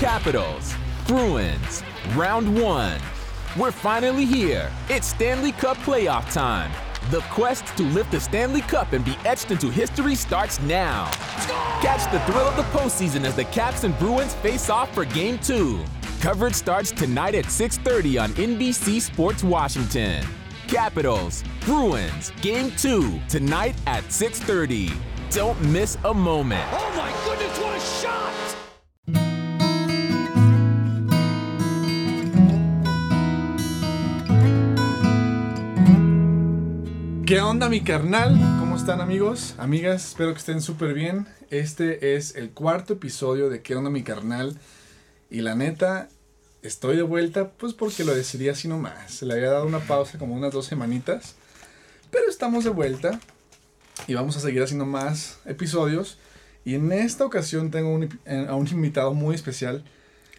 Capitals, Bruins, round one. We're finally here. It's Stanley Cup playoff time. The quest to lift the Stanley Cup and be etched into history starts now. Catch the thrill of the postseason as the Caps and Bruins face off for Game 2. Coverage starts tonight at 6.30 on NBC Sports Washington. Capitals, Bruins, Game 2, tonight at 6.30. Don't miss a moment. Oh my goodness, what a shot! ¿Qué onda mi carnal? ¿Cómo están amigos? Amigas, espero que estén súper bien. Este es el cuarto episodio de ¿Qué onda mi carnal? Y la neta, estoy de vuelta pues porque lo decidí así nomás. Se le había dado una pausa como unas dos semanitas. Pero estamos de vuelta y vamos a seguir haciendo más episodios. Y en esta ocasión tengo un, eh, a un invitado muy especial.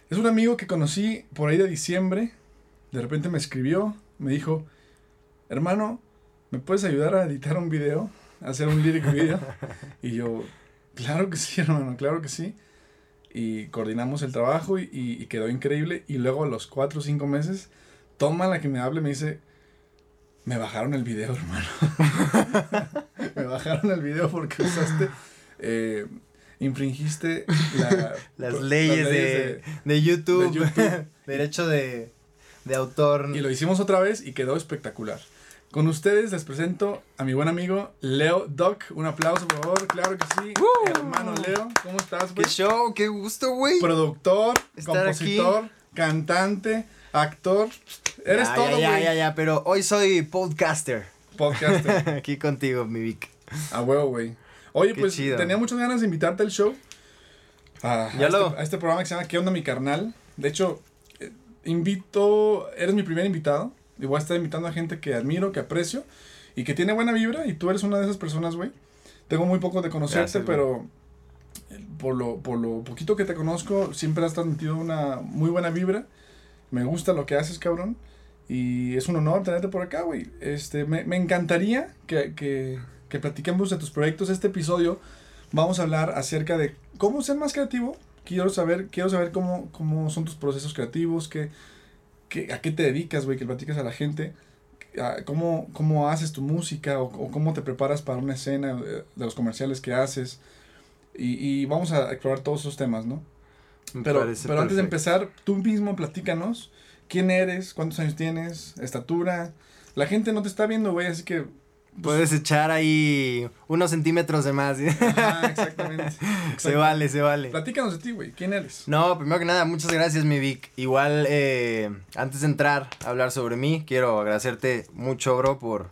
Es un amigo que conocí por ahí de diciembre. De repente me escribió, me dijo, hermano, ¿me puedes ayudar a editar un video? A hacer un lyric video. y yo, claro que sí, hermano, claro que sí. Y coordinamos el trabajo y, y- y quedó increíble. Y luego a los cuatro o cinco meses, toma la que me hable y me dice, me bajaron el video, hermano. me bajaron el video porque usaste, eh, infringiste la- Las leyes, de, de YouTube. de YouTube. Derecho de, de autor. Y lo hicimos otra vez y quedó espectacular. Con ustedes les presento a mi buen amigo Leo Doc. Un aplauso, por favor. Claro que sí. Hermano Leo, ¿cómo estás, ¡Qué güey? show! ¡Qué gusto, güey! Productor, Estar compositor, cantante, actor. Eres Ya, todo, güey. ya, ya, ya, pero hoy soy podcaster. Podcaster. Aquí contigo, mi Vic. A huevo, güey. Oye, Qué pues chido. tenía muchas ganas de invitarte al show. A, a Ya lo- este, a este programa que se llama ¿Qué onda mi carnal? De hecho, eh, invito, eres mi primer invitado. Y voy a estar invitando a gente que admiro, que aprecio y que tiene buena vibra. Y tú eres una de esas personas, güey. Tengo muy poco de conocerte, Gracias, pero eh, por lo, por lo poquito que te conozco, siempre has transmitido una muy buena vibra. Me gusta lo que haces, cabrón. Y es un honor tenerte por acá, güey. Este, me, me encantaría que, que, que platiquemos de tus proyectos. Este episodio vamos a hablar acerca de cómo ser más creativo. Quiero saber, quiero saber cómo, cómo son tus procesos creativos, qué, qué- a qué te dedicas, güey, que platicas a la gente. a cómo, cómo haces tu música o, o cómo te preparas para una escena eh, de los comerciales que haces. Y, y vamos a explorar todos esos temas, ¿no? Me Pero, antes de empezar, tú mismo platícanos quién eres, cuántos años tienes, estatura. La gente no te está viendo, güey, así que... Puedes echar ahí unos centímetros de más. ¿sí? Ajá, exactamente. se vale, se vale. Platícanos de ti, güey, ¿quién eres? No, primero que nada, muchas gracias, mi Vic. Igual, eh, antes de entrar a hablar sobre mí, quiero agradecerte mucho, bro, por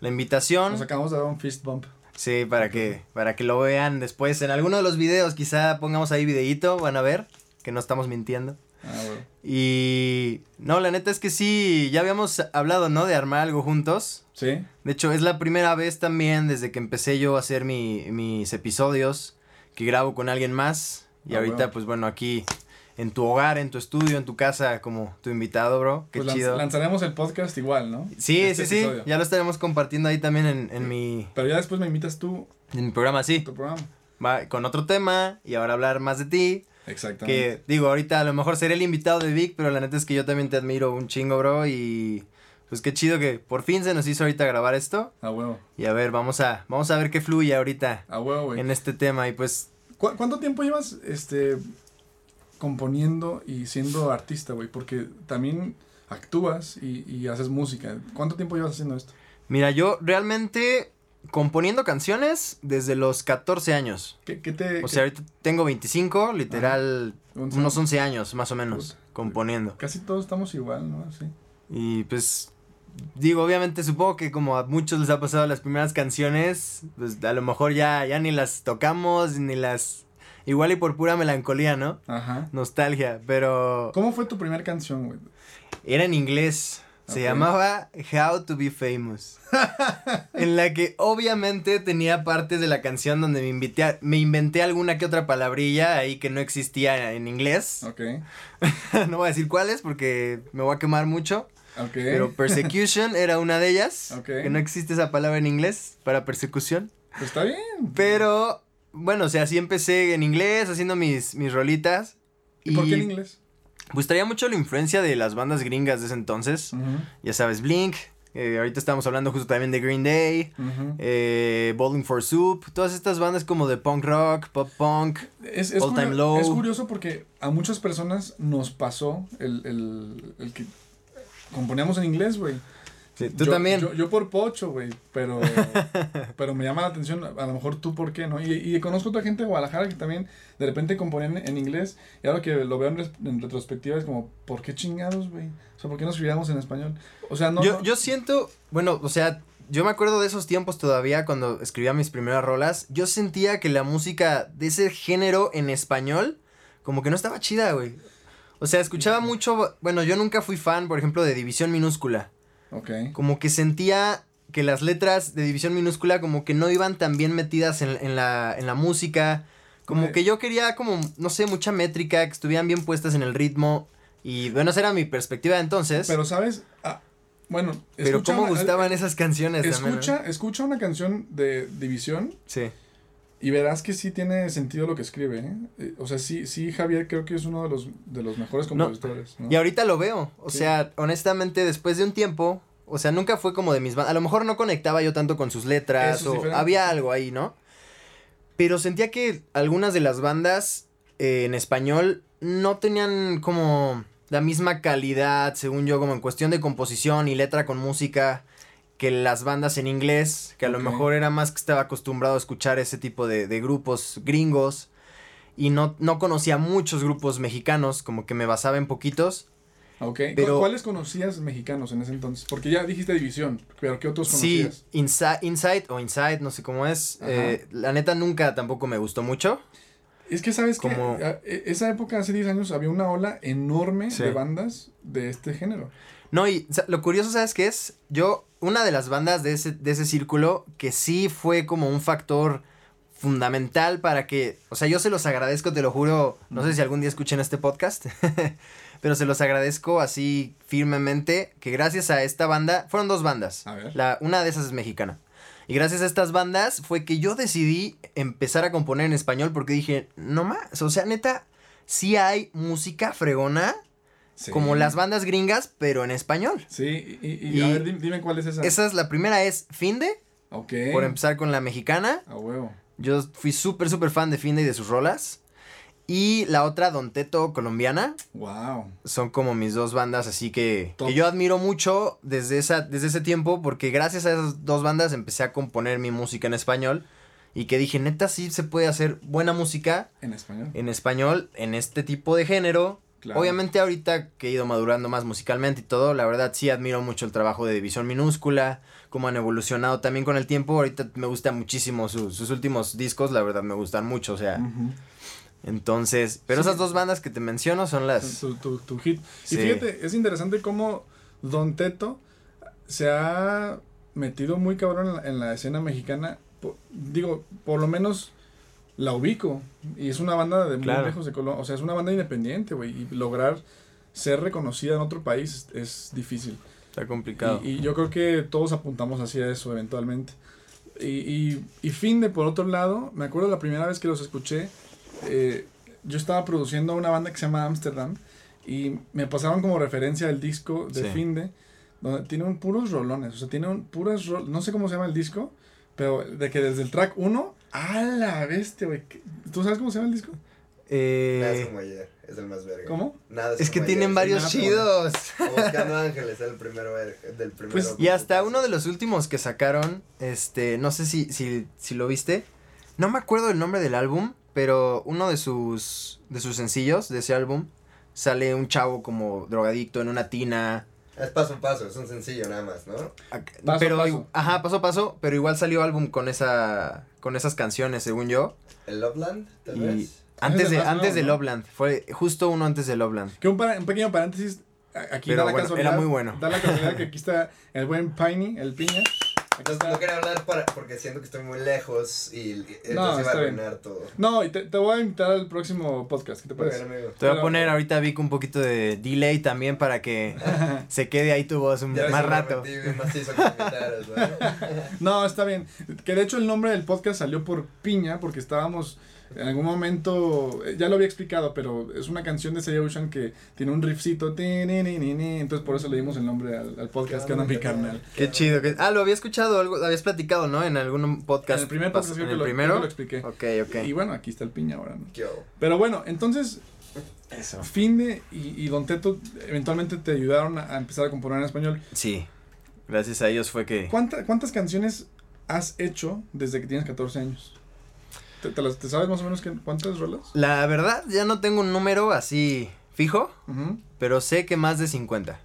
la invitación. Nos acabamos de dar un fist bump. Sí, para que, para que lo vean después. En alguno de los videos, quizá pongamos ahí videíto, van a ver que no estamos mintiendo. Ah. Y no, la neta es que sí, ya habíamos hablado, ¿no? De armar algo juntos. ¿Sí? De hecho, es la primera vez también desde que empecé yo a hacer mi- mis episodios que grabo con alguien más. Y Ah, ahorita, bueno. pues bueno, aquí en tu hogar, en tu estudio, en tu casa, como tu invitado, bro. Qué Pues chido. lanzaremos el podcast igual, ¿no? Sí, Este sí, sí. Ya lo estaremos compartiendo ahí también en, en mi, Pero ya después me invitas tú en mi programa, sí. tu programa. Va con otro tema y ahora hablar más de ti. Exactamente. Que digo, ahorita a lo mejor seré el invitado de Vic, pero la neta es que yo también te admiro un chingo, bro. Y pues qué chido que por fin se nos hizo ahorita grabar esto. A huevo. Y a ver, vamos a, vamos a ver qué fluye ahorita A huevo, güey. en este tema. Y pues, ¿Cu- ¿Cuánto tiempo llevas este componiendo y siendo artista, güey? Porque también actúas y, y haces música. ¿Cuánto tiempo llevas haciendo esto? mira, yo realmente componiendo canciones desde los 14 años. ¿Qué, qué te, O sea, ahorita tengo 25, literal, unos 11 años más o menos Puta. componiendo. Casi todos estamos igual, ¿no? Sí. Y pues, digo, obviamente supongo que como a muchos les ha pasado las primeras canciones, pues a lo mejor ya, ya ni las tocamos, ni las... Igual y por pura melancolía, ¿no? Ajá. Nostalgia, pero ¿Cómo fue tu primera canción, güey? era en inglés. Se llamaba How to Be Famous. en la que obviamente tenía partes de la canción donde me, invité a- me inventé alguna que otra palabrilla ahí que no existía en inglés. Ok. no voy a decir cuáles porque me voy a quemar mucho. Ok. Pero persecution era una de ellas. Ok. Que no existe esa palabra en inglés para persecución. Pues está bien. Pero, bueno, o sea, así empecé en inglés haciendo mis, mis rolitas. ¿Y, por qué en inglés? Pues traía mucho la influencia de las bandas gringas de ese entonces. Ya sabes, Blink. eh, ahorita estamos hablando justo también de Green Day. Eh, Bowling for Soup. Todas estas bandas como de punk rock, pop punk. Es, es, All Time Low. es curioso porque a muchas personas nos pasó el, el, el que componíamos en inglés, güey. Sí, tú Yo- también. Yo, yo por pocho, güey, pero, pero me llama la atención, a lo mejor tú por qué, ¿no? Y, y conozco otra gente de Guadalajara que también de repente componían en inglés y ahora que lo veo en, res- en retrospectiva es como, ¿por qué chingados, güey? O sea, ¿por qué nos escribíamos en español? O sea, no... yo, no- yo siento, bueno, o sea, yo me acuerdo de esos tiempos todavía cuando escribía mis primeras rolas. Yo sentía que la música de ese género en español, como que no estaba chida, güey. O sea, escuchaba mucho, bueno, yo nunca fui fan, por ejemplo, de División Minúscula. Ok. Como que sentía que las letras de División Minúscula como que no iban tan bien metidas en, en la, en la música. Como Eh. que yo quería como, no sé, mucha métrica, que estuvieran bien puestas en el ritmo. Y bueno, esa era mi perspectiva de entonces. Pero, ¿sabes? Ah, bueno, Pero cómo una- gustaban esas canciones también, ¿no? Escucha, escucha una canción de División Sí. Y verás que sí tiene sentido lo que escribe, ¿eh? Eh, O sea, sí, sí, Javier creo que es uno de los, de los mejores compositores, ¿no? Y ahorita lo veo. O Sí. sea, honestamente, después de un tiempo, o sea, nunca fue como de mis bandas. A lo mejor no conectaba yo tanto con sus letras Eso o diferente. había algo ahí, ¿no? Pero sentía que algunas de las bandas eh, en español no tenían como la misma calidad, según yo, como en cuestión de composición y letra con música que las bandas en inglés, que a lo mejor era más que estaba acostumbrado a escuchar ese tipo de, de grupos gringos y no, no conocía muchos grupos mexicanos, como que me basaba en poquitos. Ok. ¿Cu- pero- ¿Cuáles conocías mexicanos en ese entonces? Porque ya dijiste División, pero ¿qué otros Sí, conocías? Inside, Inside o Inside, no sé cómo es. Eh, la neta nunca tampoco me gustó mucho. Es que sabes que Como- a- e- esa época, hace 10 años, había una ola enorme Sí. de bandas de este género. No, y o sea, lo curioso, ¿sabes qué es? Yo, una de las bandas de ese, de ese círculo que sí fue como un factor fundamental para que, o sea, yo se los agradezco, te lo juro, no sé si algún día escuchen este podcast, pero se los agradezco así firmemente que gracias a esta banda, fueron dos bandas, A ver. la, una de esas es mexicana. Y gracias a estas bandas fue que yo decidí empezar a componer en español porque dije, no más, o sea, neta, sí hay música fregona Sí. como las bandas gringas, pero en español. Sí, y, y- a ver, dime, dime cuál es esa. Esa es la primera es Finde, Ok. por empezar con la mexicana. A huevo. Yo fui súper, súper fan de Finde y de sus rolas. Y la otra, Don Teto, colombiana. Wow. Son como mis dos bandas, así que, que yo admiro mucho desde, esa, desde ese tiempo, porque gracias a esas dos bandas empecé a componer mi música en español. Y que dije, neta, sí se puede hacer buena música En español. en español, en este tipo de género. Claro. Obviamente ahorita que he ido madurando más musicalmente y todo, la verdad sí admiro mucho el trabajo de División Minúscula, cómo han evolucionado también con el tiempo. Ahorita me gusta muchísimo su- sus últimos discos, la verdad me gustan mucho, o sea, entonces, pero Sí. esas dos bandas que te menciono son las... Tu, tu- tu hit. Sí. Y fíjate, es interesante cómo Don Teto se ha metido muy cabrón en la, en la escena mexicana. Digo, por lo menos la ubico. Y es una banda de muy Claro. lejos de Colombia. O sea, es una banda independiente, güey. Y lograr ser reconocida en otro país es, difícil. Está complicado. Y, y yo creo que todos apuntamos hacia eso eventualmente. Y, y, y Finde, por otro lado, me acuerdo la primera vez que los escuché, eh, yo estaba produciendo una banda que se llama Amsterdam y me pasaron como referencia el disco de Sí. Finde, donde tienen puros rolones, o sea, tienen puras rol no sé cómo se llama el disco, pero de que desde el track 1, a la bestia, güey. ¿qué- ¿Tú sabes cómo se llama el disco? Nada es Eh, como ayer, es el más verga. ¿Cómo? Nada es que como tienen ayer, varios nada, chidos. sí. Buscando Ángeles, el primero ver- del primero. Pues, Y hasta uno de los últimos que sacaron, este, no sé si, si, si lo viste, no me acuerdo el nombre del álbum, pero uno de sus, de sus sencillos de ese álbum sale un chavo como drogadicto en una tina. Es paso a paso, es un sencillo nada más, ¿no? Paso pero, paso. Ajá, paso a paso, pero igual salió álbum con esa, con esas canciones, según yo. El Loveland, tal Y vez. antes de, antes de. Loveland, fue justo uno antes de Loveland. Que un, para- un pequeño paréntesis, aquí Pero da la bueno, casualidad. era muy bueno. Da la casualidad que aquí está el buen Piney, el piña. Entonces no quería hablar para, porque siento que estoy muy lejos y y entonces No, iba a bien. arruinar todo. No, y te, te voy a invitar al próximo podcast, ¿qué te parece? Amigo. Te voy Pero- a poner ahorita Vic un poquito de delay también para que se quede ahí tu voz un, Ya más rato. metí bien macizo que me invitaras, ¿no? No, está bien. Que de hecho el nombre del podcast salió por piña, porque estábamos En algún momento, eh, ya lo había explicado, pero es una canción de Say Ocean que tiene un riffcito. Entonces por eso le dimos el nombre al, al podcast que anda mi carnal. Qué chido. que- Ah, lo había escuchado, algo, lo habías platicado, ¿no? En algún podcast. En el primer podcast pas- creo ¿En que el lo, primero? creo que lo expliqué. Ok, ok. Y bueno, aquí está el piña ahora, ¿no? Pero bueno, entonces, eso. Finde y, y Don Teto eventualmente te ayudaron a, a empezar a componer en español. Sí. Gracias a ellos fue que. ¿Cuánta- ¿Cuántas canciones has hecho desde que tienes 14 años? ¿Te, te las- te sabes más o menos cuántas rolas? La verdad, ya no tengo un número así fijo, pero sé que más de 50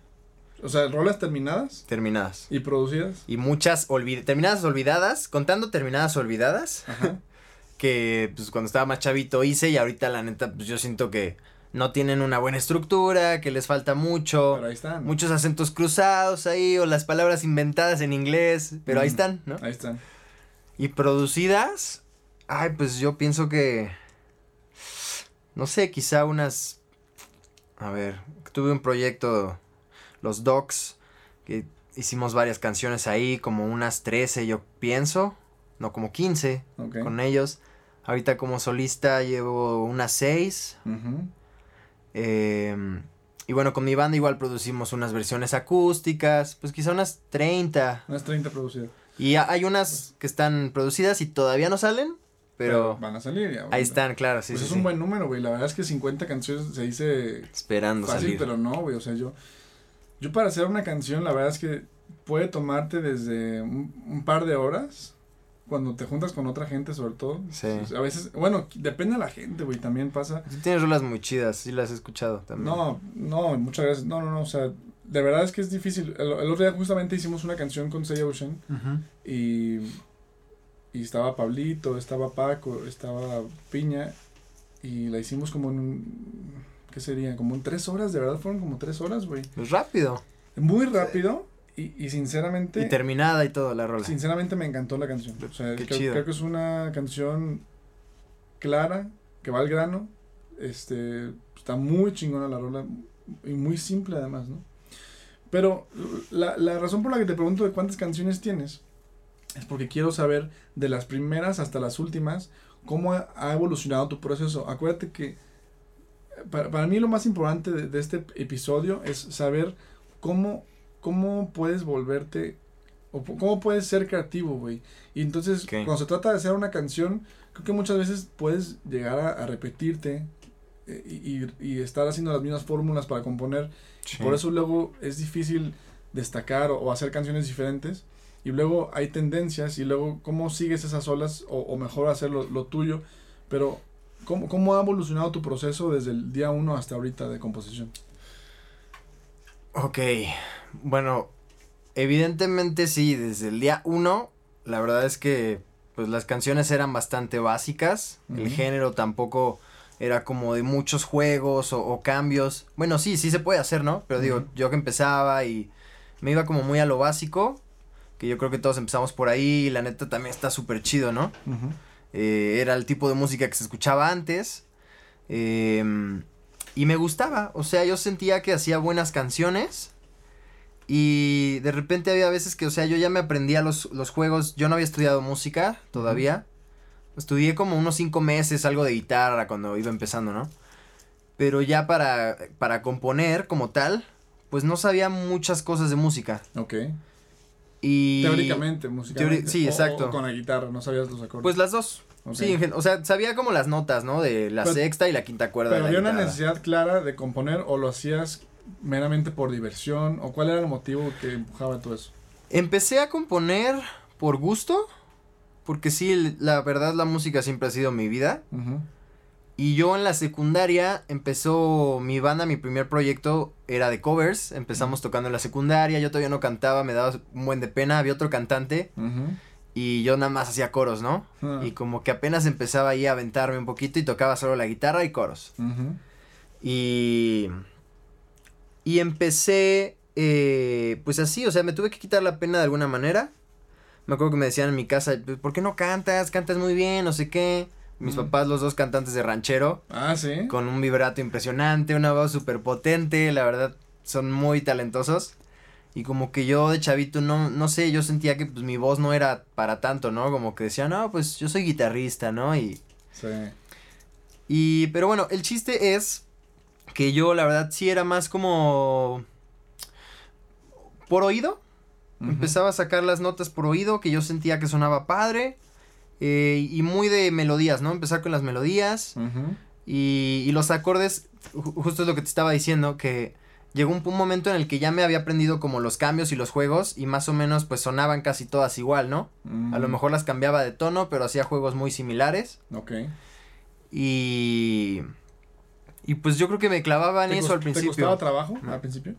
O sea, rolas terminadas terminadas. y producidas. Y muchas olvid terminadas olvidadas, contando terminadas olvidadas, Ajá. que pues cuando estaba más chavito hice y ahorita la neta pues yo siento que no tienen una buena estructura, que les falta mucho, Pero ahí están. muchos acentos cruzados ahí o las palabras inventadas en inglés, pero ahí están, ¿no? Ahí están. Y producidas, ay, pues yo pienso que, no sé, quizá unas, a ver, tuve un proyecto, los Docs, que hicimos varias canciones ahí, como unas 13 yo pienso, no como 15 Ok. con ellos. Ahorita como solista llevo unas 6. Ujú. em, y bueno, con mi banda igual producimos unas versiones acústicas, pues quizá unas 30. Unas 30 producidas. Y ha- hay unas que están producidas y todavía no salen, pero van a salir ya. ahí están, claro, sí, Pues sí, es sí. un buen número, güey. La verdad es que 50 canciones se dice Esperando fácil, salir. pero no, güey. O sea, yo, yo para hacer una canción, la verdad es que puede tomarte desde un, un par de horas. Cuando te juntas con otra gente, sobre todo. Sí. A veces, bueno, depende de la gente, güey. También pasa. Sí tienes rolas muy chidas, sí las he escuchado también. No, no, muchas gracias. No, no, no. O sea, de verdad es que es difícil. El, el otro día justamente hicimos una canción con Say Ocean. Ujú. Y, y estaba Pablito, estaba Paco, estaba Piña. Y la hicimos como en. un- ¿Qué sería? Como en tres horas, de verdad fueron como tres horas, güey. Pues rápido. Muy rápido. Y, y sinceramente. Y terminada y todo la rola. Sinceramente me encantó la canción. O sea, Qué creo, chido. creo que es una canción clara, que va al grano. Este, está muy chingona la rola y muy simple además, ¿no? Pero la, la razón por la que te pregunto de cuántas canciones tienes es porque quiero saber de las primeras hasta las últimas cómo ha, evolucionado tu proceso. Acuérdate que eh, para, para mí lo más importante de, de este episodio es saber cómo, cómo puedes volverte o cómo puedes ser creativo, güey. Y entonces, cuando se trata de hacer una canción, creo que muchas veces puedes llegar a, a repetirte eh, y, y- y estar haciendo las mismas fórmulas para componer. Sí. Por eso luego es difícil destacar o, o hacer canciones diferentes. Y luego hay tendencias y luego cómo sigues esas olas o, o mejor hacer lo, lo tuyo. Pero ¿cómo, ¿cómo ha evolucionado tu proceso desde el día uno hasta ahorita de composición? Ok, bueno, evidentemente sí, desde el día uno, la verdad es que pues las canciones eran bastante básicas, el género tampoco era como de muchos juegos o, o cambios. Bueno, sí, sí se puede hacer, ¿no? Pero digo, yo que empezaba y me iba como muy a lo básico, que yo creo que todos empezamos por ahí y la neta también está súper chido, ¿no? Eh, era el tipo de música que se escuchaba antes. em, y me gustaba. O sea, yo sentía que hacía buenas canciones. Y de repente había veces que, o sea, yo ya me aprendía los, los juegos. Yo no había estudiado música todavía. Estudié como unos cinco meses algo de guitarra cuando iba empezando, ¿no? Pero ya para, para componer como tal, pues no sabía muchas cosas de música. Ok. Y... Teóricamente, musicalmente. Teori- sí, exacto. O, con la guitarra, no sabías los acordes. Pues las dos. Ok. Sí, o sea, sabía como las notas, ¿no? De la Pero- sexta y la quinta cuerda. Pero de había una necesidad clara de componer o lo hacías meramente por diversión o cuál era el motivo que empujaba todo eso. Empecé a componer por gusto, porque sí, la verdad la música siempre ha sido mi vida. Y yo en la secundaria empezó mi banda, mi primer proyecto era de covers. Empezamos tocando en la secundaria, yo todavía no cantaba, me daba un buen de pena, había otro cantante Ujú. y yo nada más hacía coros, ¿no? Ah. Y como que apenas empezaba ahí a aventarme un poquito y tocaba solo la guitarra y coros. Ujú. Y. Y empecé. eh, pues así, o sea, me tuve que quitar la pena de alguna manera. Me acuerdo que me decían en mi casa, "Pues, ¿por qué no cantas? Cantas muy bien, no sé qué. Mis Mm. papás, los dos cantantes de ranchero, Ah, sí. con un vibrato impresionante, una voz súper potente, la verdad, son muy talentosos. Y como que yo de chavito, no, no sé, yo sentía que pues mi voz no era para tanto, ¿no? Como que decía, no, pues yo soy guitarrista, ¿no? Y Sí. Y, pero bueno, el chiste es que yo la verdad sí era más como por oído. Empezaba a sacar las notas por oído que yo sentía que sonaba padre. Eh, y muy de melodías, ¿no? Empezar con las melodías. Y, y los acordes, ju- justo es lo que te estaba diciendo, que llegó un, un momento en el que ya me había aprendido como los cambios y los juegos y más o menos pues sonaban casi todas igual, ¿no? A lo mejor las cambiaba de tono, pero hacía juegos muy similares. Ok. Y... Y pues yo creo que me clavaba en ¿Te eso al ¿Te principio. costaba trabajo No. al principio?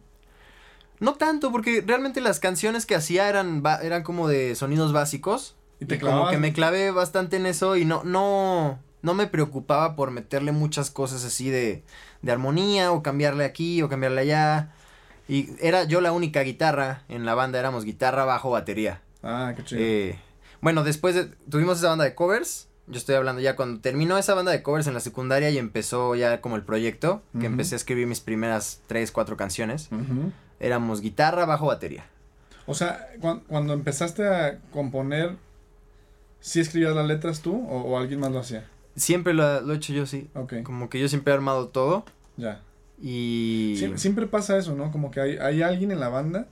No tanto, porque realmente las canciones que hacía eran, eran como de sonidos básicos. ¿Y te Y como que me clavé bastante en eso y no, no, no me preocupaba por meterle muchas cosas así de, de armonía o cambiarle aquí o cambiarle allá. Y era yo la única guitarra en la banda, éramos guitarra, bajo, batería. Ah, qué chido. Eh, bueno, después de- tuvimos esa banda de covers. Yo estoy hablando ya cuando terminó esa banda de covers en la secundaria y empezó ya como el proyecto, que empecé a escribir mis primeras tres, cuatro canciones. Éramos guitarra, bajo, batería. O sea, cuan- cuando empezaste a componer, ¿sí escribías las letras tú o, o alguien más lo hacía? Siempre lo, lo he hecho yo, sí. Ok, Como que yo siempre he armado todo ya. y... Siem- siempre pasa eso, ¿no? Como que hay, hay alguien en la banda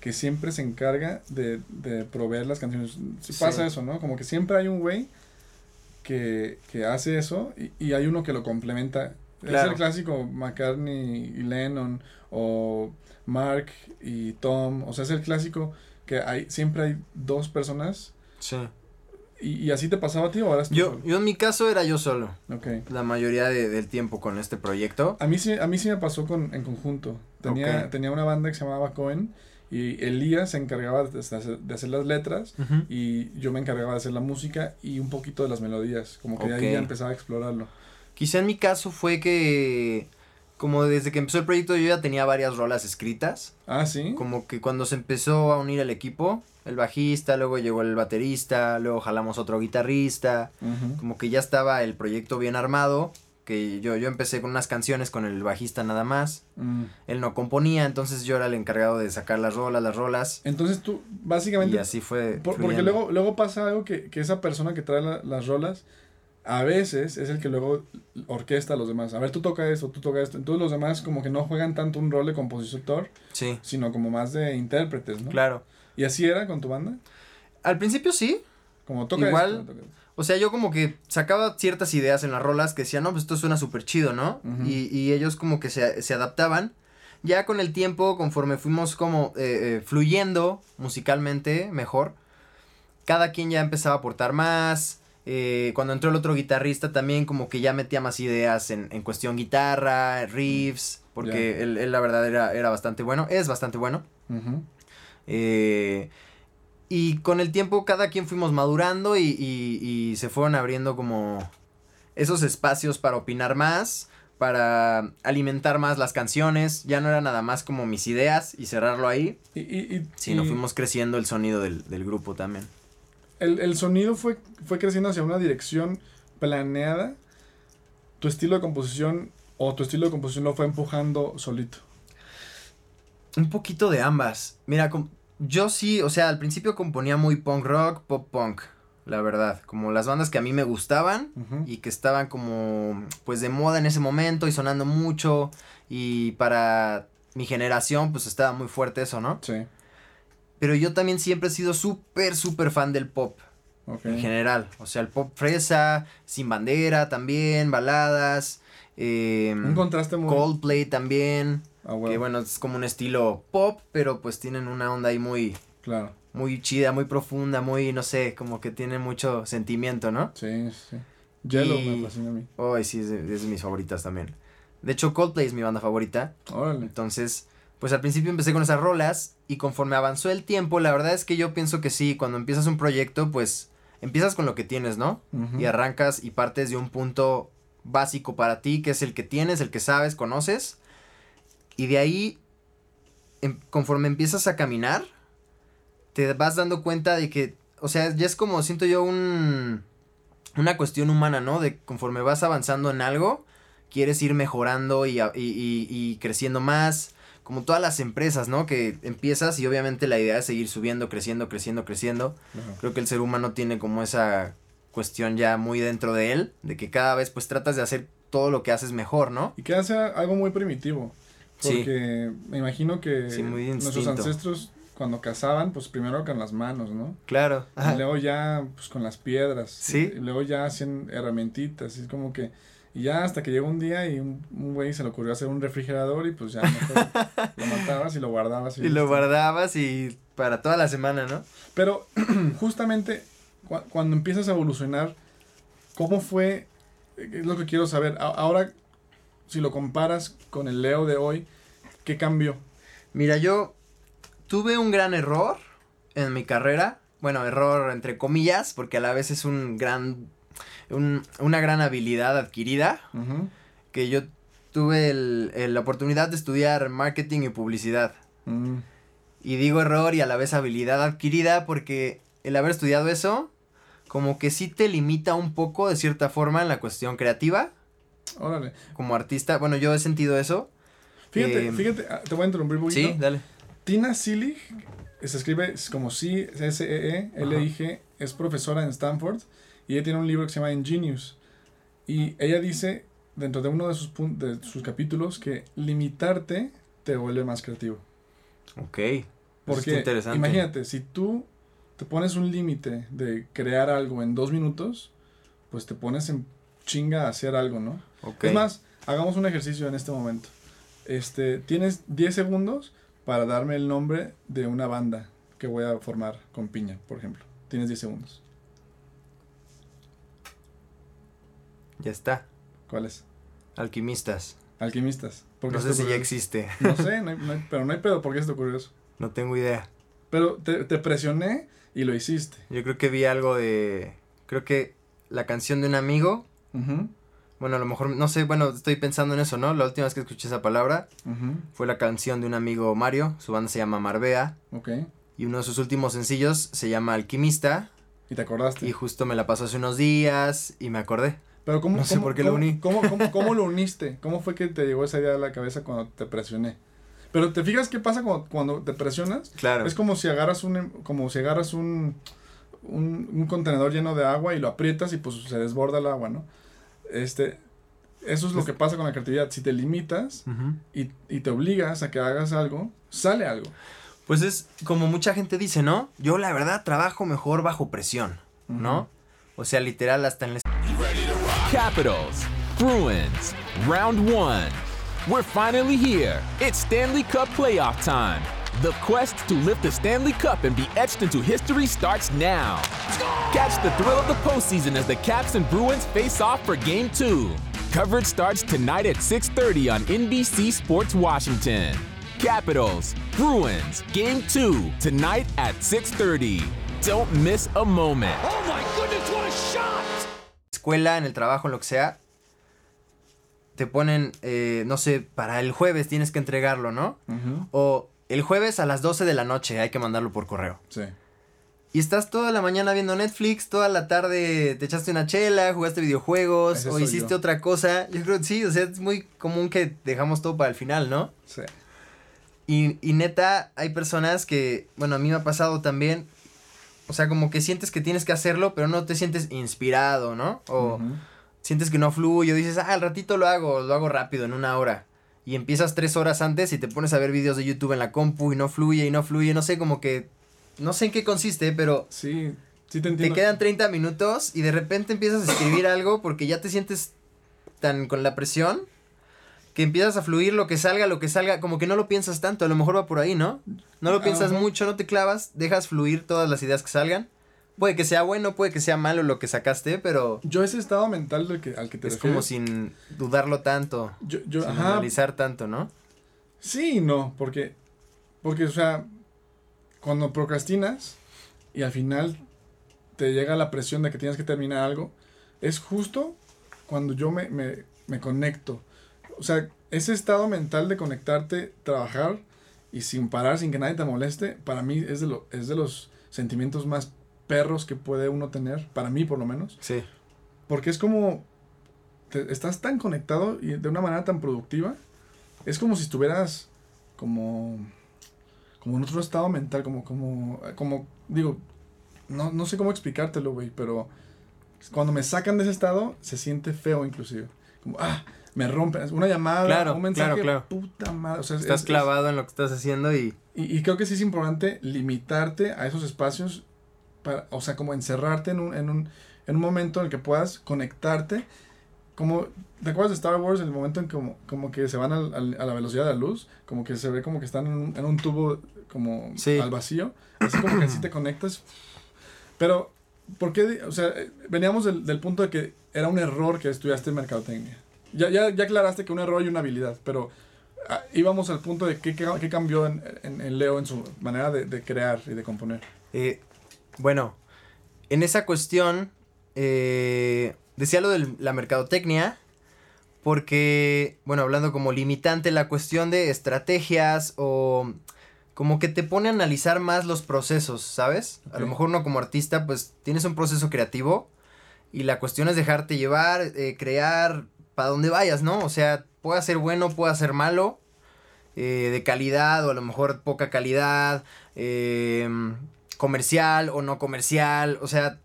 que siempre se encarga de, de proveer las canciones. Sí Sí. pasa eso, ¿no? Como que siempre hay un güey que, que hace eso y, y hay uno que lo complementa. Es el clásico McCartney y Lennon o Mark y Tom. O sea, es el clásico que hay siempre hay dos personas. Sí. ¿Y, y así te pasaba a ti o eras tú Yo, solo? yo en mi caso era yo solo, Ok. la mayoría de- del tiempo con este proyecto. A mí sí, a mí sí me pasó con, en conjunto. Tenía, tenía una banda que se llamaba Cohen y Elías se encargaba de hacer, de hacer las letras y yo me encargaba de hacer la música y un poquito de las melodías. Como que de ahí Ok. ya empezaba a explorarlo. Quizá en mi caso fue que, como desde que empezó el proyecto yo ya tenía varias rolas escritas. Ah, sí. Como que cuando se empezó a unir el equipo, el bajista, luego llegó el baterista, luego jalamos otro guitarrista. Como que ya estaba el proyecto bien armado. Que yo, yo empecé con unas canciones con el bajista nada más. Mm. Él no componía, entonces yo era el encargado de sacar las rolas, las rolas. Entonces tú, básicamente, Y así fue. por- porque luego, luego pasa algo que, que esa persona que trae la- las rolas, a veces es el que luego orquesta a los demás. A ver, tú toca esto, tú toca esto. Entonces los demás como que no juegan tanto un rol de compositor, Sí, sino como más de intérpretes, ¿no? claro. ¿Y así era con tu banda? Al principio sí. Como toca Igual, esto, toca esto. O sea, yo como que sacaba ciertas ideas en las rolas que decía, no, pues esto suena súper chido, ¿no? Y, y ellos como que se, se adaptaban. Ya con el tiempo, conforme fuimos como eh, eh, fluyendo musicalmente mejor, cada quien ya empezaba a aportar más. Eh, cuando entró el otro guitarrista también como que ya metía más ideas en, en cuestión guitarra, riffs, porque Ya. él, él la verdad era, era bastante bueno, es bastante bueno. Eh, y con el tiempo cada quien fuimos madurando y, y- y se fueron abriendo como esos espacios para opinar más, para alimentar más las canciones. Ya no era nada más como mis ideas y cerrarlo ahí, Y, y, y- sino fuimos creciendo el sonido del, del grupo también. El, el sonido fue, fue creciendo hacia una dirección planeada. Tu estilo de composición o tu estilo de composición lo fue empujando solito. Un poquito de ambas. Mira, yo sí, o sea, al principio componía muy punk rock, pop punk, la verdad. Como las bandas que a mí me gustaban. Y que estaban como pues de moda en ese momento y sonando mucho y para mi generación pues estaba muy fuerte eso, ¿no? Sí. Pero yo también siempre he sido súper, súper fan del pop en general. O sea, el pop fresa, sin bandera también, baladas, eh, Un contraste muy. Coldplay también, Ah, huevo. que bueno, es como un estilo pop, pero pues tienen una onda ahí muy, Claro. muy chida, muy profunda, muy, no sé, como que tiene mucho sentimiento, ¿no? Sí, sí. Yellow Y- me fascina a mí. Ay, sí, es de, es de mis favoritas también. De hecho, Coldplay es mi banda favorita. Órale. Entonces, pues al principio empecé con esas rolas y conforme avanzó el tiempo, la verdad es que yo pienso que sí, cuando empiezas un proyecto, pues empiezas con lo que tienes, ¿no? Y arrancas y partes de un punto básico para ti, que es el que tienes, el que sabes, conoces. Y de ahí, em- conforme empiezas a caminar, te vas dando cuenta de que, o sea, ya es como, siento yo, un, una cuestión humana, ¿no? De conforme vas avanzando en algo, quieres ir mejorando y- y- y creciendo más. Como todas las empresas, ¿no? Que empiezas y obviamente la idea es seguir subiendo, creciendo, creciendo, creciendo. Ajá. Creo que el ser humano tiene como esa cuestión ya muy dentro de él, de que cada vez pues tratas de hacer todo lo que haces mejor, ¿no? Y que hace algo muy primitivo. Sí. Porque me imagino que Sí, muy nuestros ancestros cuando cazaban, pues primero con las manos, ¿no? Claro. Y luego ya, pues con las piedras. Sí. Y luego ya hacían herramientitas. Y es como que. Y ya hasta que llegó un día y un un güey se le ocurrió hacer un refrigerador y pues ya mejor lo matabas y lo guardabas. Y lo listo. guardabas y para toda la semana, ¿no? Pero justamente cua- cuando empiezas a evolucionar, ¿cómo fue? Es lo que quiero saber. A- ahora, si lo comparas con el Leo de hoy, ¿qué cambió? Mira, yo tuve un gran error en mi carrera. Bueno, error entre comillas, porque a la vez es un gran, un- una gran habilidad adquirida. Que yo tuve el- el- la oportunidad de estudiar marketing y publicidad. Mm, Y digo error y a la vez habilidad adquirida porque el haber estudiado eso, como que sí te limita un poco de cierta forma en la cuestión creativa. órale. Como artista, bueno, yo he sentido eso. Fíjate, Eh, fíjate, ah, te voy a interrumpir un poquito. Sí, dale. Tina Silig, se escribe como C, S-E-E-L-I-G, es profesora en Stanford y ella tiene un libro que se llama Ingenious. Y ella dice, dentro de uno de sus, de sus capítulos, que limitarte te vuelve más creativo. Ok. Porque interesante. imagínate, si tú te pones un límite de crear algo en dos minutos, pues te pones en chinga a hacer algo, ¿no? Ok. Es más, hagamos un ejercicio en este momento. Este, tienes 10 segundos para darme el nombre de una banda que voy a formar con piña, por ejemplo. Tienes 10 segundos. Ya está. ¿Cuál es? Alquimistas. Alquimistas. ¿Por qué No sé si ya existe. No sé, no hay- no hay- pero no hay pedo. ¿Por qué se te ocurrió eso? No tengo idea. Pero te, te presioné y lo hiciste. Yo creo que vi algo de. Creo que la canción de un amigo. Ujú, Bueno, a lo mejor, no sé, bueno, estoy pensando en eso, ¿no? La última vez que escuché esa palabra fue la canción de un amigo Mario. Su banda se llama Marbea. Ok. Y uno de sus últimos sencillos se llama Alquimista. Y te acordaste. Y justo me la pasó hace unos días y me acordé. Pero ¿cómo, No sé cómo- por qué lo cómo- uní. ¿cómo, cómo, cómo lo uniste? ¿Cómo fue que te llegó esa idea a la cabeza cuando te presioné? Pero te fijas qué pasa cuando, cuando te presionas. Claro. Es como si agarras un em- como si agarras un, un un contenedor lleno de agua y lo aprietas y pues se desborda el agua, ¿no? Este eso es lo que pasa con la creatividad. Si te limitas y, y te obligas a que hagas algo, sale algo. Pues es como mucha gente dice, ¿no? Yo la verdad trabajo mejor bajo presión, ¿no? O sea, literal, hasta en la Capitals, Bruins, round one. We're finally here. It's Stanley Cup playoff time. The quest to lift the Stanley Cup and be etched into history starts now. Catch the thrill of the postseason as the Caps and Bruins face off for Game 2. Coverage starts tonight at 6:30 on NBC Sports Washington. Capitals, Bruins, Game 2 tonight at 6:30. Don't miss a moment. Oh my goodness, what a shot! Escuela, en el trabajo, en lo que sea, te ponen, eh, no sé, para el jueves tienes que entregarlo, ¿no? O el jueves a las 12 de la noche hay que mandarlo por correo. Sí. Y estás toda la mañana viendo Netflix, toda la tarde te echaste una chela, jugaste videojuegos Ese o hiciste yo. otra cosa. Yo creo que sí, o sea, es muy común que dejamos todo para el final, ¿no? Sí. Y, y neta, hay personas que, bueno, a mí me ha pasado también, o sea, como que sientes que tienes que hacerlo, pero no te sientes inspirado, ¿no? O sientes que no fluye, o dices, ah, al ratito lo hago, lo hago rápido, en una hora. Y empiezas tres horas antes y te pones a ver videos de YouTube en la compu y no fluye y no fluye, no sé, como que, no sé en qué consiste, pero Sí, sí te te entiendo. quedan 30 minutos y de repente empiezas a escribir algo porque ya te sientes tan con la presión que empiezas a fluir lo que salga, lo que salga, como que no lo piensas tanto, a lo mejor va por ahí, ¿no? No lo piensas Ajá. mucho, no te clavas, dejas fluir todas las ideas que salgan. Puede que sea bueno, puede que sea malo lo que sacaste, pero Yo ese estado mental del que, al que te es como sin dudarlo tanto, yo, yo, sin ajá, analizar tanto, ¿no? Sí no, porque, porque, o sea, cuando procrastinas y al final te llega la presión de que tienes que terminar algo, es justo cuando yo me, me, me conecto. O sea, ese estado mental de conectarte, trabajar y sin parar, sin que nadie te moleste, para mí es de, lo, es de los sentimientos más perros que puede uno tener, para mí por lo menos. Sí. Porque es como. te- estás tan conectado y de una manera tan productiva. Es como si estuvieras como. Como en otro estado mental, como. Como. como digo. No, no sé cómo explicártelo, güey, pero. Cuando me sacan de ese estado, se siente feo, inclusive. como, ah, me rompe. Una llamada, Claro, un mensaje, claro, claro. puta madre. O sea, es- Estás es- clavado en lo que estás haciendo y... Y, y creo que sí es importante limitarte a esos espacios, para, o sea, como encerrarte en un, en, un, en un momento en el que puedas conectarte. Como, ¿te acuerdas de Star Wars? El momento en que como, como que se van al- al- a la velocidad de la luz, como que se ve como que están en un, en un tubo como Sí. al vacío, así como que así te conectas. Pero, ¿por qué? O sea, veníamos del, del punto de que era un error que estudiaste mercadotecnia. Ya, ya, ya aclaraste que un error y una habilidad, pero ah, íbamos al punto de qué, qué, qué cambió en, en- en Leo en su manera de, de crear y de componer. Eh, bueno, en esa cuestión, eh, decía lo de la mercadotecnia, porque, bueno, hablando como limitante, la cuestión de estrategias o como que te pone a analizar más los procesos, ¿sabes? A lo mejor uno como artista, pues tienes un proceso creativo y la cuestión es dejarte llevar, eh, crear para donde vayas, ¿no? O sea, puede ser bueno, puede ser malo, eh, de calidad o a lo mejor poca calidad, eh, comercial o no comercial, o sea,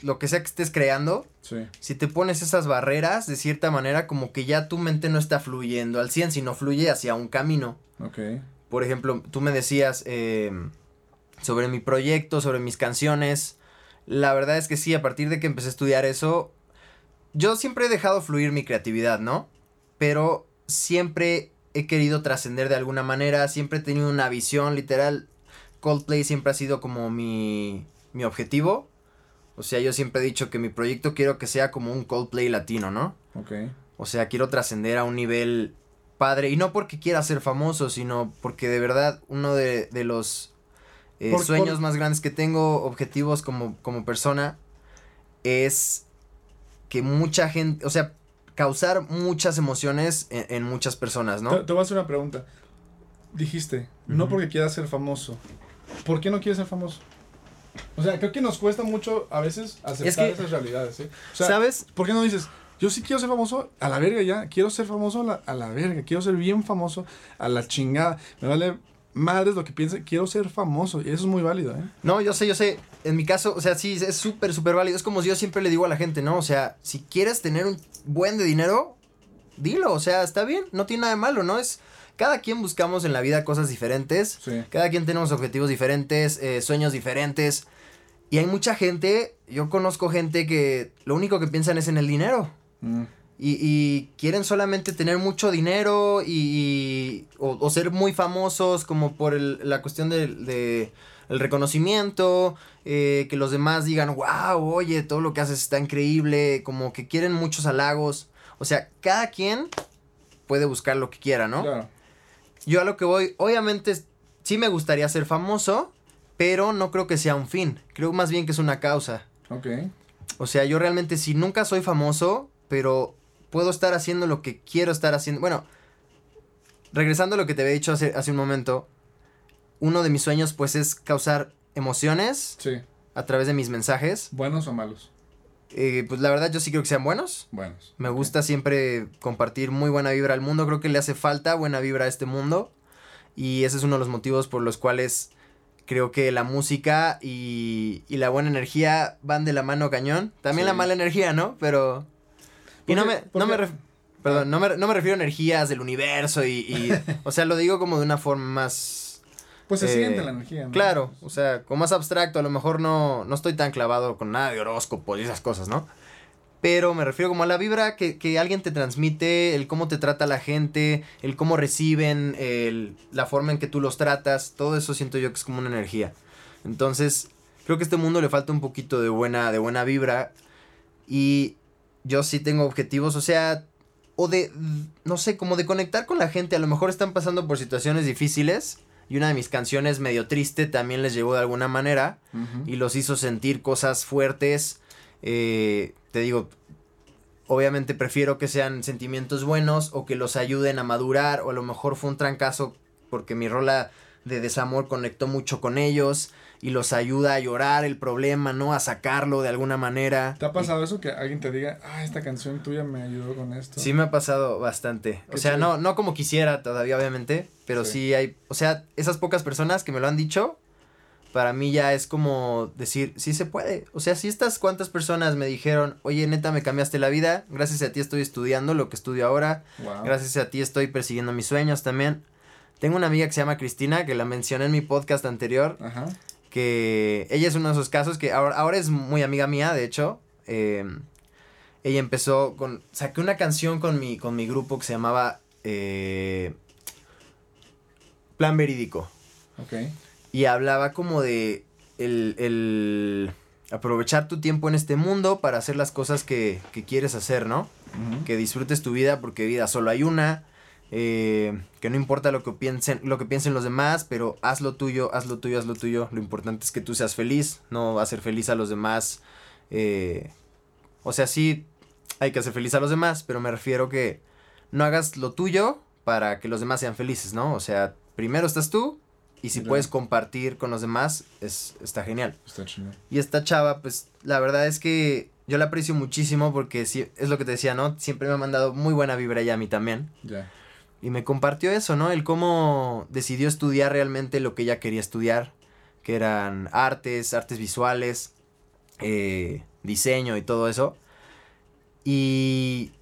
lo que sea que estés creando, Sí. si te pones esas barreras, de cierta manera como que ya tu mente no está fluyendo al 100, sino fluye hacia un camino. Ok. Por ejemplo, tú me decías eh, sobre mi proyecto, sobre mis canciones. La verdad es que sí, a partir de que empecé a estudiar eso, yo siempre he dejado fluir mi creatividad, ¿no? Pero siempre he querido trascender de alguna manera, siempre he tenido una visión literal. Coldplay siempre ha sido como mi, mi objetivo. O sea, yo siempre he dicho que mi proyecto quiero que sea como un Coldplay latino, ¿no? Ok. O sea, quiero trascender a un nivel padre. Y no porque quiera ser famoso, sino porque de verdad uno de, de los eh, Por- sueños por- más grandes que tengo, objetivos como, como persona, es que mucha gente, o sea, causar muchas emociones en, en muchas personas, ¿no? Te, te voy a hacer una pregunta. Dijiste, no porque quieras ser famoso. ¿Por qué no quieres ser famoso? O sea, creo que nos cuesta mucho a veces aceptar que- esas realidades, sea, ¿Sabes? ¿por qué no dices, yo sí quiero ser famoso a la verga ya? Quiero ser famoso a la, a la verga, quiero ser bien famoso a la chingada. Me vale madres lo que piense, quiero ser famoso. Y eso es muy válido, ¿eh? No, yo sé, yo sé. En mi caso, o sea, sí, es súper, súper válido. Es como yo siempre le digo a la gente, ¿no? O sea, si quieres tener un buen de dinero, dilo. O sea, está bien, no tiene nada de malo, ¿no? Es. Cada quien buscamos en la vida cosas diferentes. Sí. Cada quien tenemos objetivos diferentes, eh, sueños diferentes. Y hay mucha gente, yo conozco gente que lo único que piensan es en el dinero. Mm. Y, y quieren solamente tener mucho dinero y, y- o, o ser muy famosos como por el- la cuestión de, el reconocimiento, eh, que los demás digan, wow, oye, todo lo que haces está increíble, como que quieren muchos halagos. O sea, cada quien puede buscar lo que quiera, ¿no? Claro. Yo a lo que voy, obviamente sí me gustaría ser famoso, pero no creo que sea un fin, creo más bien que es una causa. Ok. O sea, yo realmente si nunca soy famoso, pero puedo estar haciendo lo que quiero estar haciendo. Bueno, regresando a lo que te había dicho hace, hace un momento, uno de mis sueños pues es causar emociones Sí. a través de mis mensajes. ¿Buenos o malos? Eh, pues la verdad yo sí creo que sean buenos. Buenos. Me gusta siempre compartir muy buena vibra al mundo. Creo que le hace falta buena vibra a este mundo. Y ese es uno de los motivos por los cuales creo que la música y, y la buena energía van de la mano cañón. También Sí. la mala energía, ¿no? Pero... Y no ¿Por me, no, me ref- perdón, no, me, no me refiero a energías del universo y, y- o sea, lo digo como de una forma más... Pues se eh, siente la energía, ¿no? Claro, o sea, como más abstracto, a lo mejor no, no estoy tan clavado con nada de horóscopos y esas cosas, ¿no? Pero me refiero como a la vibra que, que alguien te transmite, el cómo te trata la gente, el cómo reciben, el- la forma en que tú los tratas, todo eso siento yo que es como una energía. Entonces, creo que a este mundo le falta un poquito de buena, de buena vibra y yo sí tengo objetivos, o sea, o de, no sé, como de conectar con la gente, a lo mejor están pasando por situaciones difíciles y una de mis canciones medio triste también les llegó de alguna manera y los hizo sentir cosas fuertes. Eh, te digo, obviamente prefiero que sean sentimientos buenos o que los ayuden a madurar o a lo mejor fue un trancazo porque mi rola de desamor conectó mucho con ellos y los ayuda a llorar el problema, ¿no? A sacarlo de alguna manera. ¿Te ha pasado eso que alguien te diga, ah, esta canción tuya me ayudó con esto? Sí me ha pasado bastante. O sea, no, no como quisiera todavía, obviamente, pero Sí. sí. hay, o sea, esas pocas personas que me lo han dicho, para mí ya es como decir, sí se puede. O sea, si estas cuantas personas me dijeron, oye, neta, me cambiaste la vida, gracias a ti estoy estudiando lo que estudio ahora, Wow. gracias a ti estoy persiguiendo mis sueños también. Tengo una amiga que se llama Cristina, que la mencioné en mi podcast anterior, Ajá. Que ella es uno de esos casos que ahora, ahora es muy amiga mía, de hecho. Eh, ella empezó con, saqué una canción con mi, con mi grupo que se llamaba eh, Plan Verídico. Ok. Y hablaba como de el, el aprovechar tu tiempo en este mundo para hacer las cosas que, que quieres hacer, ¿no? Que disfrutes tu vida porque vida solo hay una. Eh, que no importa lo que piensen, lo que piensen los demás, pero haz lo tuyo, haz lo tuyo, haz lo tuyo. Lo importante es que tú seas feliz, no hacer feliz a los demás. eh, o sea, sí hay que hacer feliz a los demás, pero me refiero que no hagas lo tuyo para que los demás sean felices, ¿no? O sea, primero estás tú y si puedes compartir con los demás, es, está genial. Está chingón. Y esta chava, pues la verdad es que yo la aprecio muchísimo porque sí, es lo que te decía, ¿no? Siempre me ha mandado muy buena vibra ella a mí también. Ya. Y me compartió eso, ¿no? El cómo decidió estudiar realmente lo que ella quería estudiar, que eran artes, artes visuales, eh, diseño y todo eso. Y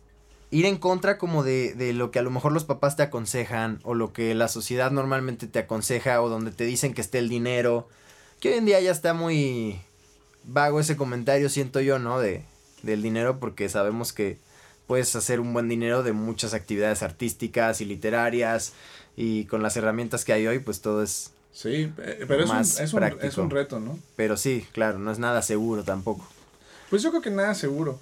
ir en contra como de, de lo que a lo mejor los papás te aconsejan o lo que la sociedad normalmente te aconseja o donde te dicen que esté el dinero. Que hoy en día ya está muy vago ese comentario, siento yo, ¿no? De, del dinero porque sabemos que puedes hacer un buen dinero de muchas actividades artísticas y literarias y con las herramientas que hay hoy pues todo es... Sí, eh, pero es un, es, un, es un reto, ¿no? Pero sí, claro, no es nada seguro tampoco. Pues yo creo que nada seguro.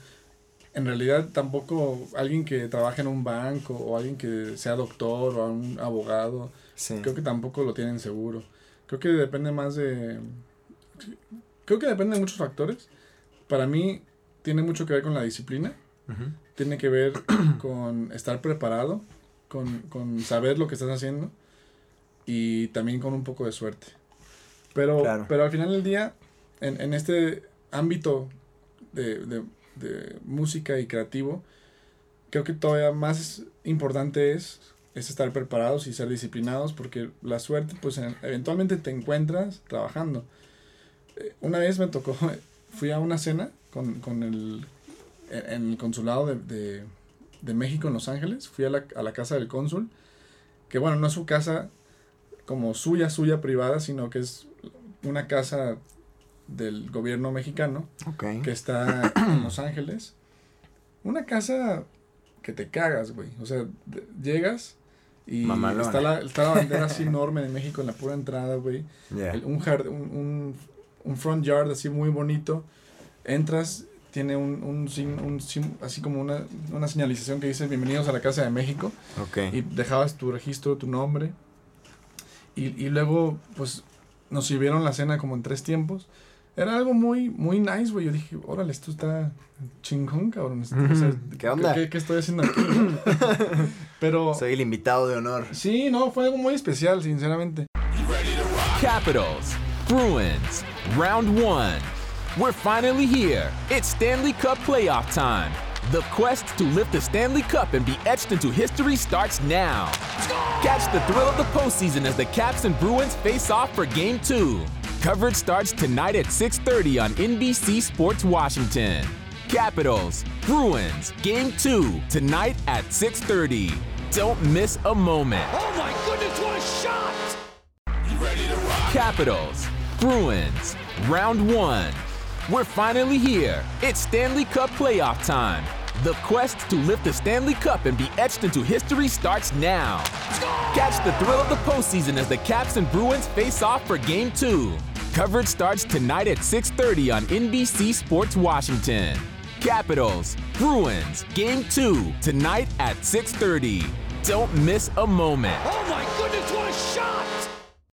En realidad tampoco alguien que trabaje en un banco o alguien que sea doctor o un abogado, Sí. creo que tampoco lo tienen seguro. Creo que depende más de... Creo que depende de muchos factores. Para mí tiene mucho que ver con la disciplina, Ujú. Tiene que ver con estar preparado, con, con saber lo que estás haciendo y también con un poco de suerte. Pero, Claro. pero al final del día, en, en este ámbito de, de- de música y creativo, creo que todavía más importante es, es estar preparados y ser disciplinados porque la suerte, pues en- eventualmente te encuentras trabajando. Eh, Una vez me tocó, fui a una cena con, con el, en, en el consulado de, de, de México en Los Ángeles, fui a la, a la casa del cónsul, que bueno, no es su casa como suya, suya privada, sino que es una casa del gobierno mexicano que está en Los Ángeles. Una casa que te cagas, güey. O sea, de- llegas y Mamalona. está la, está la bandera así enorme de México en la pura entrada, güey. Jard- un, un, un front yard así muy bonito. Entras, tiene un, un, sin- un sim- así como una, una señalización que dice bienvenidos a la Casa de México. Ok. Y dejabas tu registro, tu nombre. Y, y luego, pues, nos sirvieron la cena como en tres tiempos. Era algo muy, muy nice, güey. Yo dije, órale, esto está chingón, cabrón. O sea, ¿Qué onda? ¿Qué, qué estoy haciendo aquí? Pero... Soy el invitado de honor. Sí, no, fue algo muy especial, sinceramente. Capitals, Bruins, round one. We're finally here. It's Stanley Cup playoff time. The quest to lift the Stanley Cup and be etched into history starts now. Catch the thrill of the postseason as the Caps and Bruins face off for Game 2. Coverage starts tonight at 6:30 on NBC Sports Washington. Capitals, Bruins, Game 2 tonight at 6:30. Don't miss a moment. Oh my goodness, what a shot! Capitals, Bruins, round one. We're finally here. It's Stanley Cup playoff time. The quest to lift the Stanley Cup and be etched into history starts now. Catch the thrill of the postseason as the Caps and Bruins face off for Game 2. Coverage starts tonight at 6:30 on NBC Sports Washington. Capitals, Bruins, Game 2 tonight at 6:30. Don't miss a moment. Oh my goodness, what a shot!